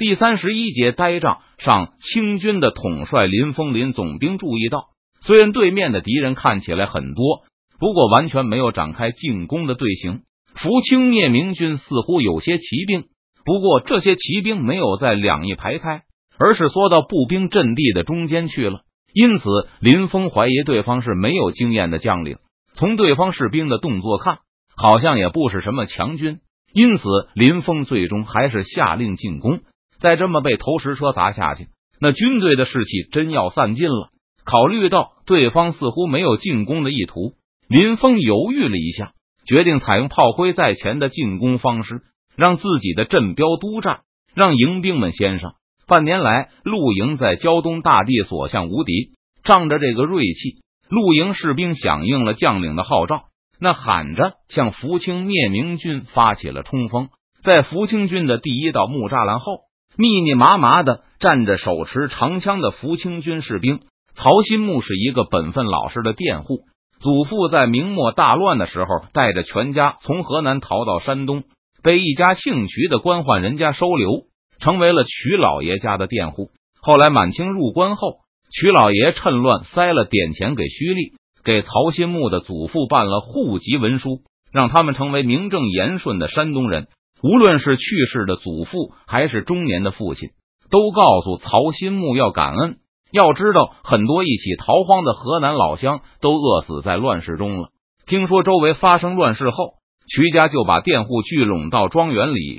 第三十一节呆仗上，清军的统帅林峰林总兵注意到，虽然对面的敌人看起来很多，不过完全没有展开进攻的队形。福清灭明军似乎有些骑兵，不过这些骑兵没有在两翼排开，而是缩到步兵阵地的中间去了。因此，林峰怀疑对方是没有经验的将领。从对方士兵的动作看，好像也不是什么强军。因此，林峰最终还是下令进攻。再这么被投石车砸下去，那军队的士气真要散尽了。考虑到对方似乎没有进攻的意图，林峰犹豫了一下，决定采用炮灰在前的进攻方式，让自己的镇标督战，让迎兵们先上。半年来，陆营在胶东大地所向无敌，仗着这个锐气，陆营士兵响应了将领的号召，那喊着向福清灭明军发起了冲锋。在福清军的第一道木栅栏后。密密麻麻的站着手持长枪的福清军士兵。曹新木是一个本分老实的佃户，祖父在明末大乱的时候，带着全家从河南逃到山东，被一家姓徐的官宦人家收留，成为了徐老爷家的佃户。后来满清入关后，徐老爷趁乱塞了点钱给徐立，给曹新木的祖父办了户籍文书，让他们成为名正言顺的山东人。无论是去世的祖父还是中年的父亲，都告诉曹新木要感恩。要知道，很多一起逃荒的河南老乡都饿死在乱世中了。听说周围发生乱世后，徐家就把佃户聚拢到庄园里，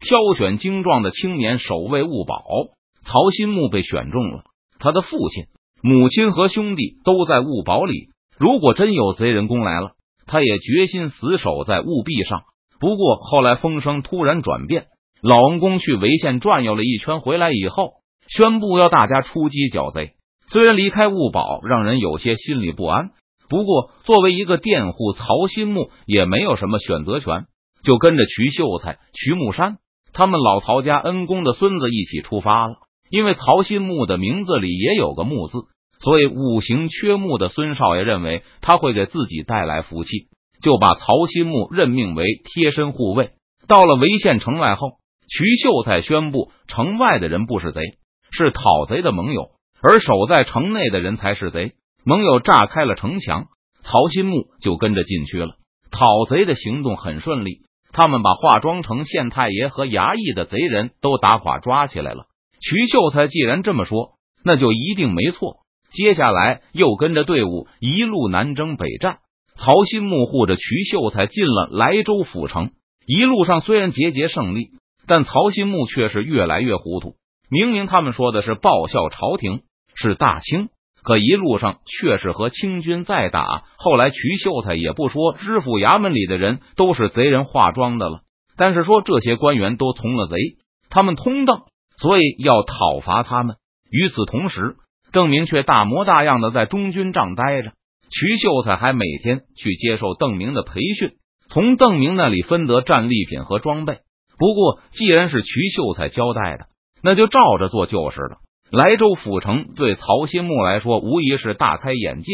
挑选精壮的青年守卫物堡。曹新木被选中了，他的父亲、母亲和兄弟都在物堡里。如果真有贼人攻来了，他也决心死守在务壁上。不过后来风声突然转变，老恩公去潍县转悠了一圈，回来以后宣布要大家出击剿贼。虽然离开物堡让人有些心里不安，不过作为一个佃户，曹新木也没有什么选择权，就跟着徐秀才、徐木山他们老曹家恩公的孙子一起出发了。因为曹新木的名字里也有个木字，所以五行缺木的孙少爷认为他会给自己带来福气。就把曹新木任命为贴身护卫。到了潍县城外后，瞿秀才宣布，城外的人不是贼，是讨贼的盟友，而守在城内的人才是贼。盟友炸开了城墙，曹新木就跟着进去了。讨贼的行动很顺利，他们把化妆成县太爷和衙役的贼人都打垮抓起来了。瞿秀才既然这么说，那就一定没错。接下来又跟着队伍一路南征北战。曹新木护着瞿秀才进了莱州府城，一路上虽然节节胜利，但曹新木却是越来越糊涂。明明他们说的是报效朝廷，是大清，可一路上却是和清军在打。后来瞿秀才也不说知府衙门里的人都是贼人化妆的了，但是说这些官员都从了贼，他们通邓，所以要讨伐他们。与此同时，邓明却大模大样的在中军帐待着。瞿秀才还每天去接受邓明的培训，从邓明那里分得战利品和装备。不过，既然是瞿秀才交代的，那就照着做就是了。莱州府城对曹新木来说无疑是大开眼界，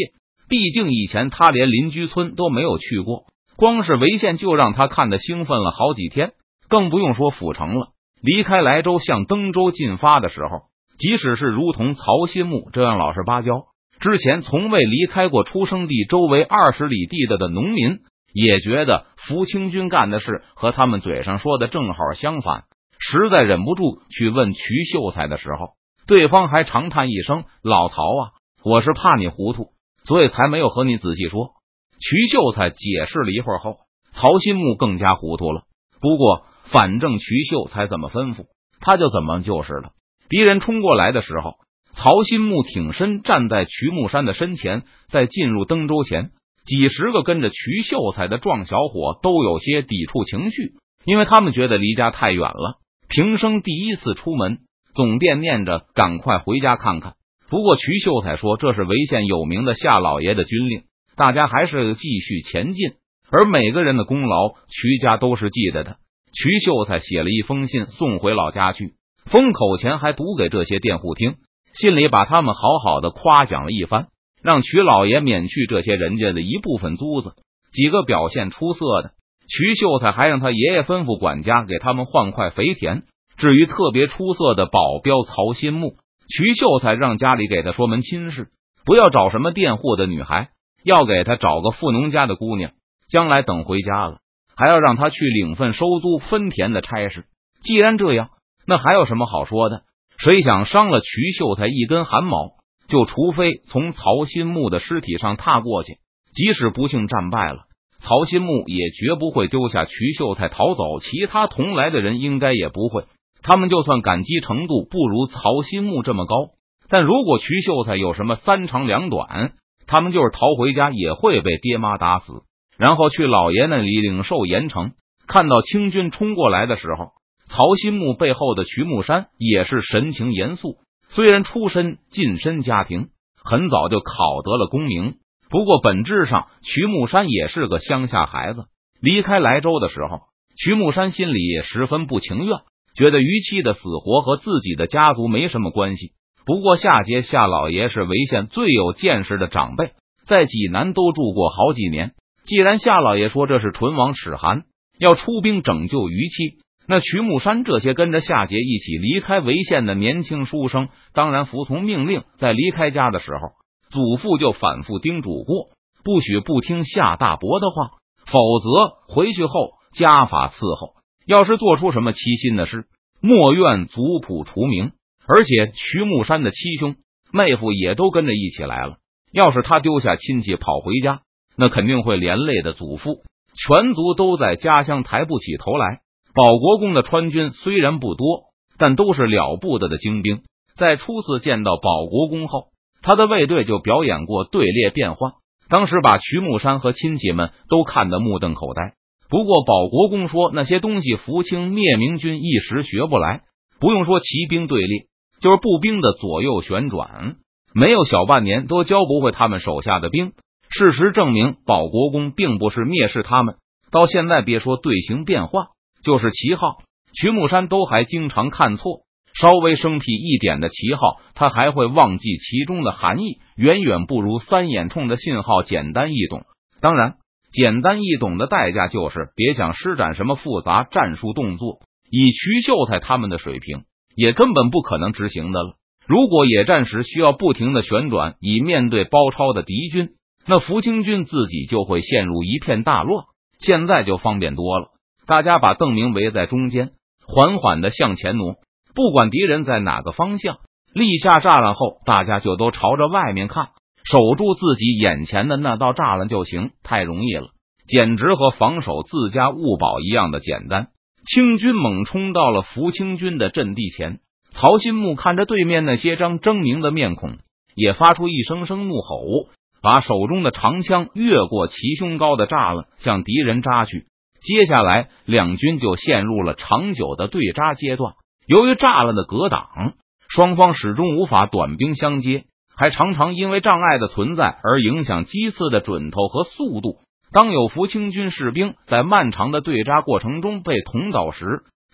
毕竟以前他连邻居村都没有去过，光是潍县就让他看得兴奋了好几天，更不用说府城了。离开莱州向登州进发的时候，即使是如同曹新木这样老实巴交。之前从未离开过出生地周围二十里地的的农民，也觉得福清军干的事和他们嘴上说的正好相反，实在忍不住去问瞿秀才的时候，对方还长叹一声：“老曹啊，我是怕你糊涂，所以才没有和你仔细说。”瞿秀才解释了一会儿后，曹新木更加糊涂了。不过，反正瞿秀才怎么吩咐，他就怎么就是了。敌人冲过来的时候。曹新木挺身站在瞿木山的身前，在进入登州前，几十个跟着瞿秀才的壮小伙都有些抵触情绪，因为他们觉得离家太远了，平生第一次出门，总惦念着赶快回家看看。不过瞿秀才说这是潍县有名的夏老爷的军令，大家还是继续前进，而每个人的功劳，瞿家都是记得的。瞿秀才写了一封信送回老家去，封口前还读给这些佃户听。信里把他们好好的夸奖了一番，让瞿老爷免去这些人家的一部分租子。几个表现出色的，瞿秀才还让他爷爷吩咐管家给他们换块肥田，至于特别出色的保镖曹新木，瞿秀才让家里给他说门亲事，不要找什么佃户的女孩，要给他找个富农家的姑娘。将来等回家了，还要让他去领份收租分田的差事。既然这样，那还有什么好说的？谁想伤了瞿秀才一根汗毛，就除非从曹新木的尸体上踏过去。即使不幸战败了，曹新木也绝不会丢下瞿秀才逃走。其他同来的人应该也不会。他们就算感激程度不如曹新木这么高，但如果瞿秀才有什么三长两短，他们就是逃回家也会被爹妈打死，然后去老爷那里领受严惩。看到清军冲过来的时候，曹新木背后的徐木山也是神情严肃。虽然出身近身家庭，很早就考得了功名，不过本质上徐木山也是个乡下孩子。离开莱州的时候，徐木山心里也十分不情愿。觉得于七的死活和自己的家族没什么关系。不过夏杰夏老爷是潍县最有见识的长辈，在济南都住过好几年。既然夏老爷说这是唇王史寒要出兵拯救于七，那瞿木山这些跟着夏杰一起离开潍县的年轻书生当然服从命令。在离开家的时候，祖父就反复叮嘱过，不许不听夏大伯的话，否则回去后家法伺候。要是做出什么欺心的事，莫怨族谱除名。而且瞿木山的七兄妹夫也都跟着一起来了。要是他丢下亲戚跑回家，那肯定会连累的祖父。全族都在家乡抬不起头来。保国公的川军虽然不多，但都是了不得的精兵。在初次见到保国公后，他的卫队就表演过队列变换，当时把徐木山和亲戚们都看得目瞪口呆。不过，保国公说那些东西，福清灭明军一时学不来。不用说骑兵队列，就是步兵的左右旋转，没有小半年都教不会他们手下的兵。事实证明，保国公并不是蔑视他们。到现在，别说队形变化，就是旗号，曲木山都还经常看错。稍微生僻一点的旗号，他还会忘记其中的含义，远远不如三眼冲的信号简单易懂。当然。简单易懂的代价就是别想施展什么复杂战术动作，以徐秀才他们的水平，也根本不可能执行的了。如果野战时需要不停的旋转以面对包抄的敌军，那福清军自己就会陷入一片大乱。现在就方便多了，大家把邓明围在中间，缓缓的向前挪，不管敌人在哪个方向立下栅栏后，大家就都朝着外面看。守住自己眼前的那道栅栏就行，太容易了，简直和防守自家物堡一样的简单。清军猛冲到了福清军的阵地前，曹新木看着对面那些张狰狞的面孔，也发出一声声怒吼，把手中的长枪越过齐胸高的栅栏向敌人扎去。接下来，两军就陷入了长久的对扎阶段。由于栅栏的隔挡，双方始终无法短兵相接。还常常因为障碍的存在而影响击刺的准头和速度。当有福清军士兵在漫长的对扎过程中被捅倒时，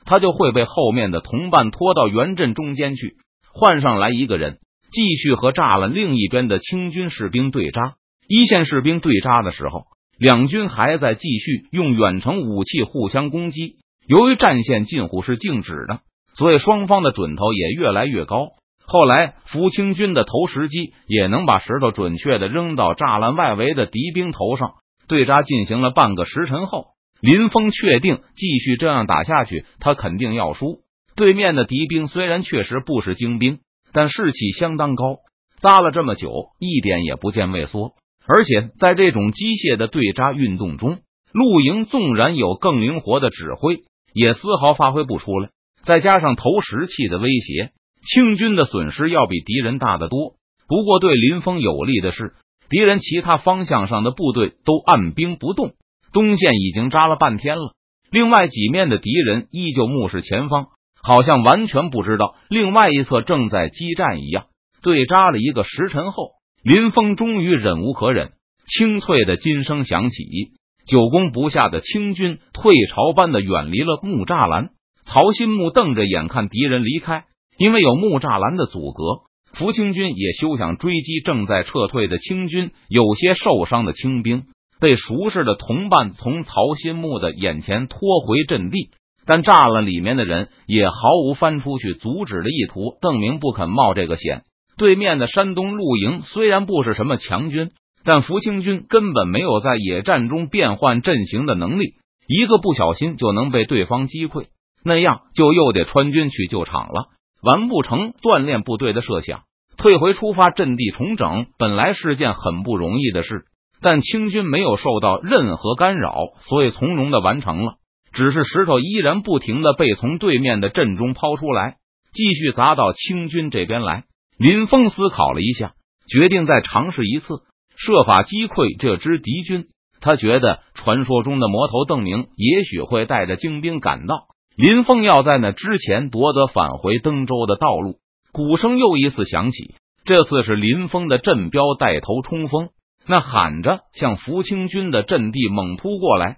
他就会被后面的同伴拖到原阵中间去，换上来一个人，继续和栅栏另一边的清军士兵对扎。一线士兵对扎的时候，两军还在继续用远程武器互相攻击。由于战线近乎是静止的，所以双方的准头也越来越高。后来，福清军的投石机也能把石头准确的扔到栅栏外围的敌兵头上。对扎进行了半个时辰后，林峰确定继续这样打下去，他肯定要输。对面的敌兵虽然确实不是精兵，但士气相当高，扎了这么久，一点也不见畏缩。而且在这种机械的对扎运动中，陆营纵然有更灵活的指挥，也丝毫发挥不出来。再加上投石器的威胁。清军的损失要比敌人大得多，不过对林峰有利的是，敌人其他方向上的部队都按兵不动。东线已经扎了半天了，另外几面的敌人依旧目视前方，好像完全不知道另外一侧正在激战一样。对扎了一个时辰后，林峰终于忍无可忍，清脆的金声响起，久攻不下的清军退潮般的远离了木栅栏。曹新木瞪着眼看敌人离开。因为有木栅栏的阻隔，福清军也休想追击正在撤退的清军。有些受伤的清兵被熟识的同伴从曹新木的眼前拖回阵地，但栅栏里面的人也毫无翻出去阻止的意图。邓明不肯冒这个险。对面的山东陆营虽然不是什么强军，但福清军根本没有在野战中变换阵型的能力，一个不小心就能被对方击溃，那样就又得川军去救场了。完不成锻炼部队的设想，退回出发阵地重整，本来是件很不容易的事。但清军没有受到任何干扰，所以从容的完成了。只是石头依然不停的被从对面的阵中抛出来，继续砸到清军这边来。林峰思考了一下，决定再尝试一次，设法击溃这支敌军。他觉得传说中的魔头邓明也许会带着精兵赶到，林峰要在那之前夺得返回登州的道路。鼓声又一次响起，这次是林峰的镇标带头冲锋。那喊着向福清军的阵地猛扑过来，